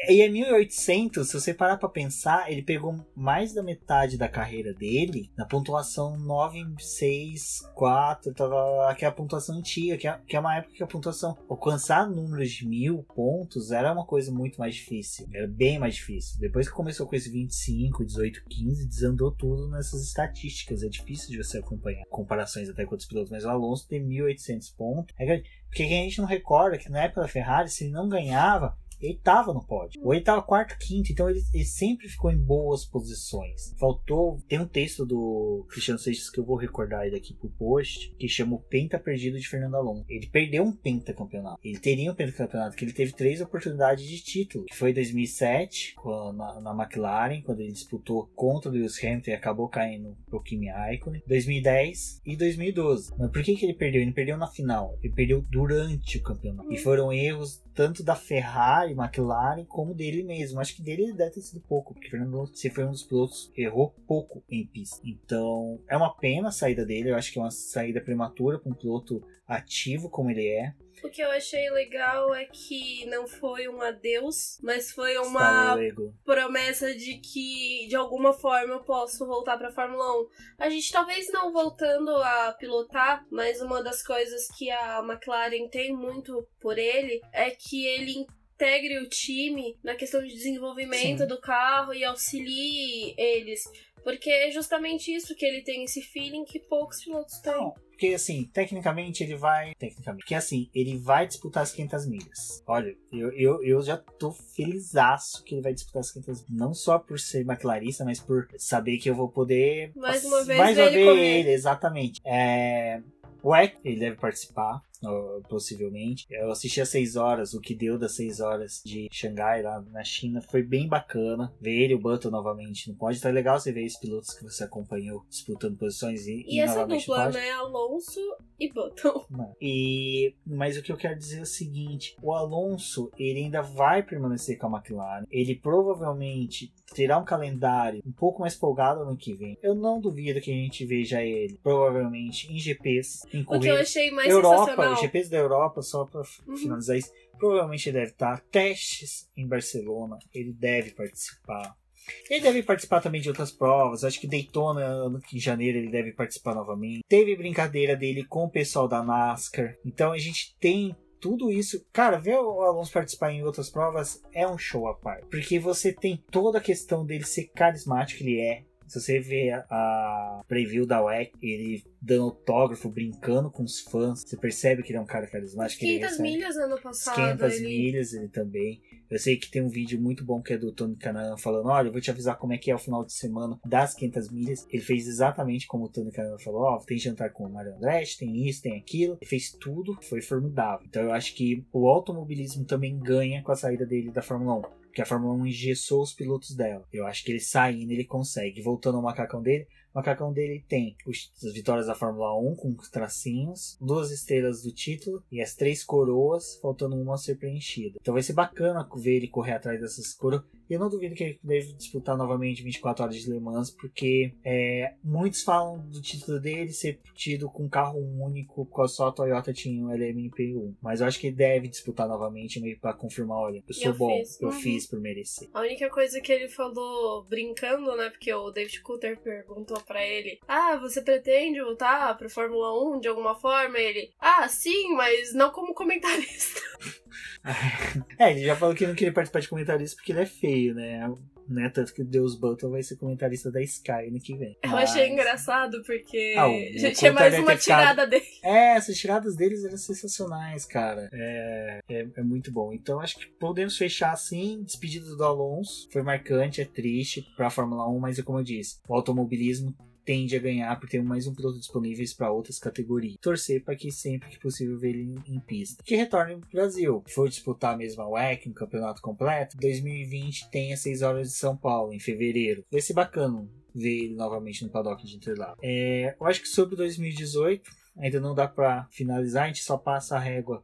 E é 1.800, se você parar pra pensar, ele pegou mais da metade da carreira dele na pontuação 9, 6, 4, tá, tá, tá, que é a pontuação antiga, que é, que é uma época que a pontuação. Alcançar números de mil pontos era uma coisa muito mais difícil. Era bem mais difícil. Depois que começou com esse 25, 18, 15, desandou tudo nessas estatísticas. É difícil de você acompanhar comparações até com outros pilotos, mas o Alonso tem 1.800 pontos. É grande. Porque a gente não recorda que na época da Ferrari, se não ganhava, ele tava no pódio. Ou ele tava quarto, quinto. Então ele, ele sempre ficou em boas posições. Faltou. Tem um texto do Cristiano Seixas que eu vou recordar aí daqui pro post, que chama o Penta Perdido de Fernando Alonso. Ele perdeu um pentacampeonato. Ele teria um pentacampeonato, que ele teve três oportunidades de título. Que foi em 2007, quando- na, na McLaren, quando ele disputou contra o Lewis Hamilton e acabou caindo pro Kimi Raikkonen. 2010 e 2012. Mas por que, que ele perdeu? Ele perdeu na final. Ele perdeu durante o campeonato. E foram erros tanto da Ferrari, McLaren, como dele mesmo. Acho que dele deve ter sido pouco, porque Fernando Alonso foi um dos pilotos que errou pouco em pista. Então, é uma pena a saída dele. Eu acho que é uma saída prematura para um piloto ativo como ele é. O que eu achei legal é que não foi um adeus, mas foi uma promessa de que de alguma forma eu posso voltar pra Fórmula 1. A gente talvez não voltando a pilotar, mas uma das coisas que a McLaren tem muito por ele é que ele integre o time na questão de desenvolvimento Sim. do carro e auxilie eles. Porque é justamente isso que ele tem esse feeling que poucos pilotos têm. Não, porque assim, tecnicamente ele vai. Tecnicamente. Porque assim, ele vai disputar as 500 milhas. Olha, eu, eu, eu já tô felizaço que ele vai disputar as 500 milhas. Não só por ser McLarista, mas por saber que eu vou poder. Mais uma vez, mais ver uma ele vez correr. ele, exatamente. É. O Eck, ele deve participar, possivelmente. Eu assisti às 6 horas, o que deu das 6 horas de Xangai, lá na China. Foi bem bacana ver ele e o Button novamente. Não pode estar legal você ver os pilotos que você acompanhou disputando posições e, E e essa no dupla, pódio. né? Alonso e Button. E, mas o que eu quero dizer é o seguinte: o Alonso ele ainda vai permanecer com a McLaren. Ele provavelmente terá um calendário um pouco mais folgado no que vem. Eu não duvido que a gente veja ele provavelmente em GPs, em O que eu achei mais Europa, sensacional. GPs da Europa, só pra f- Uhum. finalizar isso, provavelmente deve estar. Testes em Barcelona, ele deve participar. Ele deve participar também de outras provas. Acho que Daytona, ano que em janeiro, ele deve participar novamente. Teve brincadeira dele com o pessoal da NASCAR. Então a gente tem tudo isso. Cara, ver o Alonso participar em outras provas é um show à parte. Porque você tem toda a questão dele ser carismático, ele é. Se você vê a, preview da WEC, ele dando autógrafo, brincando com os fãs, você percebe que ele é um cara carismático. ele 500 recebe. milhas ano As passado. 500 ele... milhas ele também. Eu sei que tem um vídeo muito bom que é do Tony Canan falando: Olha, eu vou te avisar como é que é o final de semana das 500 milhas. Ele fez exatamente como o Tony Canan falou: Ó, tem jantar com o Mario Andretti, tem isso, tem aquilo. Ele fez tudo, foi formidável. Então eu acho que o automobilismo também ganha com a saída dele da Fórmula 1. Porque a Fórmula 1 engessou os pilotos dela. Eu acho que ele saindo, ele consegue. Voltando ao macacão dele, o macacão dele tem as vitórias da Fórmula 1 com os tracinhos, duas estrelas do título e as três coroas, faltando uma a ser preenchida. Então vai ser bacana ver ele correr atrás dessas coroas. E eu não duvido que ele deve disputar novamente 24 horas de Le Mans, porque é, muitos falam do título dele ser tido com carro único, porque só a Toyota tinha o LMP1. Mas eu acho que ele deve disputar novamente, meio pra confirmar: olha, eu sou Eu bom, fiz. eu Uhum. fiz por merecer. A única coisa que ele falou brincando, né? Porque o David Coulter perguntou pra ele: Ah, você pretende voltar pra Fórmula 1 de alguma forma? Ele: Ah, sim, mas não como comentarista. É, ele já falou que não queria participar de comentarista porque ele é feio, né? né? Tanto que o Deus Button vai ser comentarista da Sky ano que vem. Eu Mas- achei engraçado porque Ah, já tinha mais uma ficado- tirada dele. É, essas tiradas deles eram sensacionais, cara. É, é, é muito bom. Então acho que podemos fechar assim. Despedida do Alonso. Foi marcante, é triste pra Fórmula 1, mas é como eu disse, o automobilismo tende a ganhar por ter mais um piloto disponível para outras categorias. Torcer para que sempre que possível ver ele em, pista. Que retorne pro Brasil. For disputar a mesma WEC, um campeonato completo, 2020 tem as 6 horas de São Paulo, em fevereiro. Vai ser bacana ver ele novamente no paddock de Interlagos. É, eu acho que sobre 2018 ainda não dá pra finalizar, a gente só passa a régua,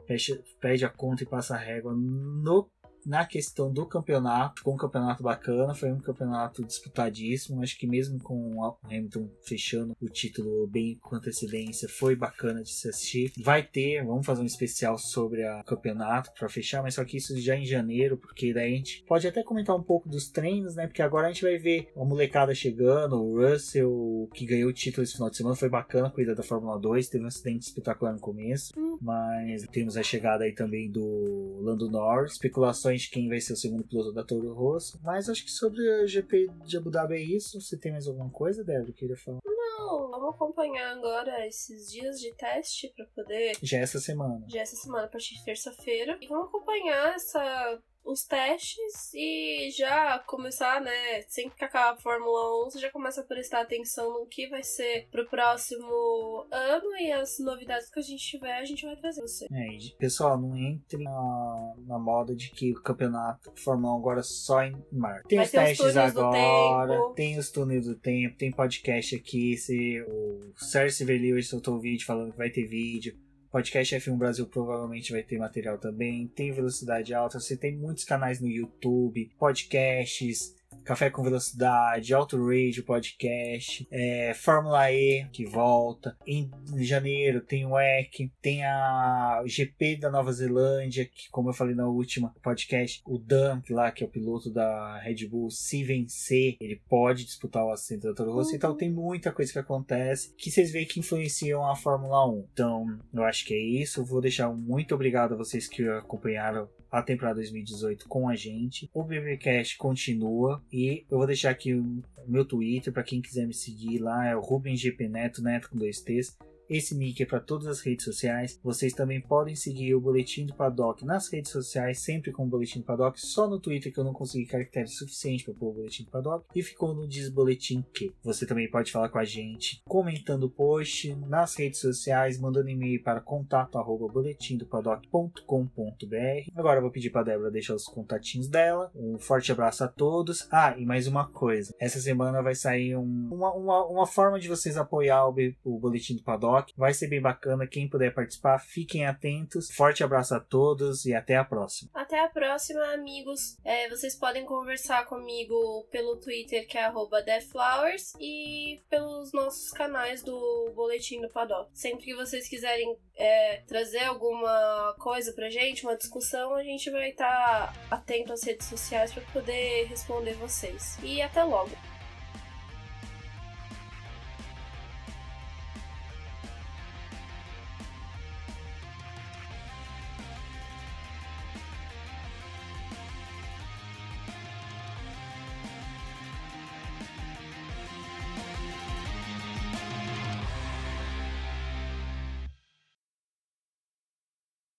pede a conta e passa a régua no na questão do campeonato, com um campeonato bacana, foi um campeonato disputadíssimo, acho que mesmo com o Hamilton fechando o título bem com antecedência, foi bacana de se assistir. Vai ter, vamos fazer um especial sobre o campeonato para fechar, mas só que isso já em janeiro, porque daí a gente pode até comentar um pouco dos treinos, né? Porque agora a gente vai ver a molecada chegando, o Russell, que ganhou o título esse final de semana, foi bacana, cuida da Fórmula 2, teve um acidente espetacular no começo, Hum. mas temos a chegada aí também do Lando Norris, especulações de quem vai ser o segundo piloto da Toro Rosso, mas acho que sobre o GP de Abu Dhabi é isso. Você tem mais alguma coisa, Débora, que queria falar? Não, vamos acompanhar agora esses dias de teste pra poder. Já é essa semana. Já essa semana, a partir de terça-feira. E vamos acompanhar essa, os testes e já começar, né? Sempre que acabar a Fórmula 1, você já começa a prestar atenção no que vai ser pro próximo ano e as novidades que a gente tiver, a gente vai trazer você. É, pessoal, não entre na, na moda de que o campeonato Fórmula 1 agora só em março. Tem Vai os testes agora, tem os túneis do tempo, tem podcast aqui. Se, o Sérgio hoje soltou um vídeo falando que vai ter vídeo. Podcast F1 Brasil provavelmente vai ter material também. Tem velocidade alta. Você tem muitos canais no YouTube, podcasts. Café com Velocidade, Auto Radio Podcast, é, Fórmula E que volta. Em janeiro tem o EC, tem a GP da Nova Zelândia, que, como eu falei na última podcast, o Dan, que lá que é o piloto da Red Bull, se vencer, ele pode disputar o assento da Toro Rosso. Uhum. Então tem muita coisa que acontece que vocês veem que influenciam a Fórmula 1. Então eu acho que é isso. Vou deixar um muito obrigado a vocês que acompanharam a temporada 2018 com a gente. O BBcast continua e eu vou deixar aqui o meu Twitter para quem quiser me seguir lá, é o Rubens GP Neto, Neto com dois T's. Esse nick é para todas as redes sociais. Vocês também podem seguir o Boletim do Paddock nas redes sociais, sempre com o Boletim do Paddock. Só no Twitter que eu não consegui caractere suficiente para pôr o Boletim do Paddock. E ficou no Desboletim que. Você também pode falar com a gente comentando o post nas redes sociais, mandando e-mail para contato@boletimdopaddock.com.br. Agora eu vou pedir para Débora deixar os contatinhos dela. Um forte abraço a todos. Ah, e mais uma coisa. Essa semana vai sair um, uma, uma, uma forma de vocês apoiar o, o Boletim do Paddock Vai ser bem bacana. Quem puder participar, fiquem atentos. Forte abraço a todos e até a próxima. Até a próxima, amigos. É, vocês podem conversar comigo pelo Twitter, que é TheFlowers, e pelos nossos canais do Boletim do Paddock. Sempre que vocês quiserem é, trazer alguma coisa pra gente, uma discussão, a gente vai estar tá atento às redes sociais para poder responder vocês. E até logo!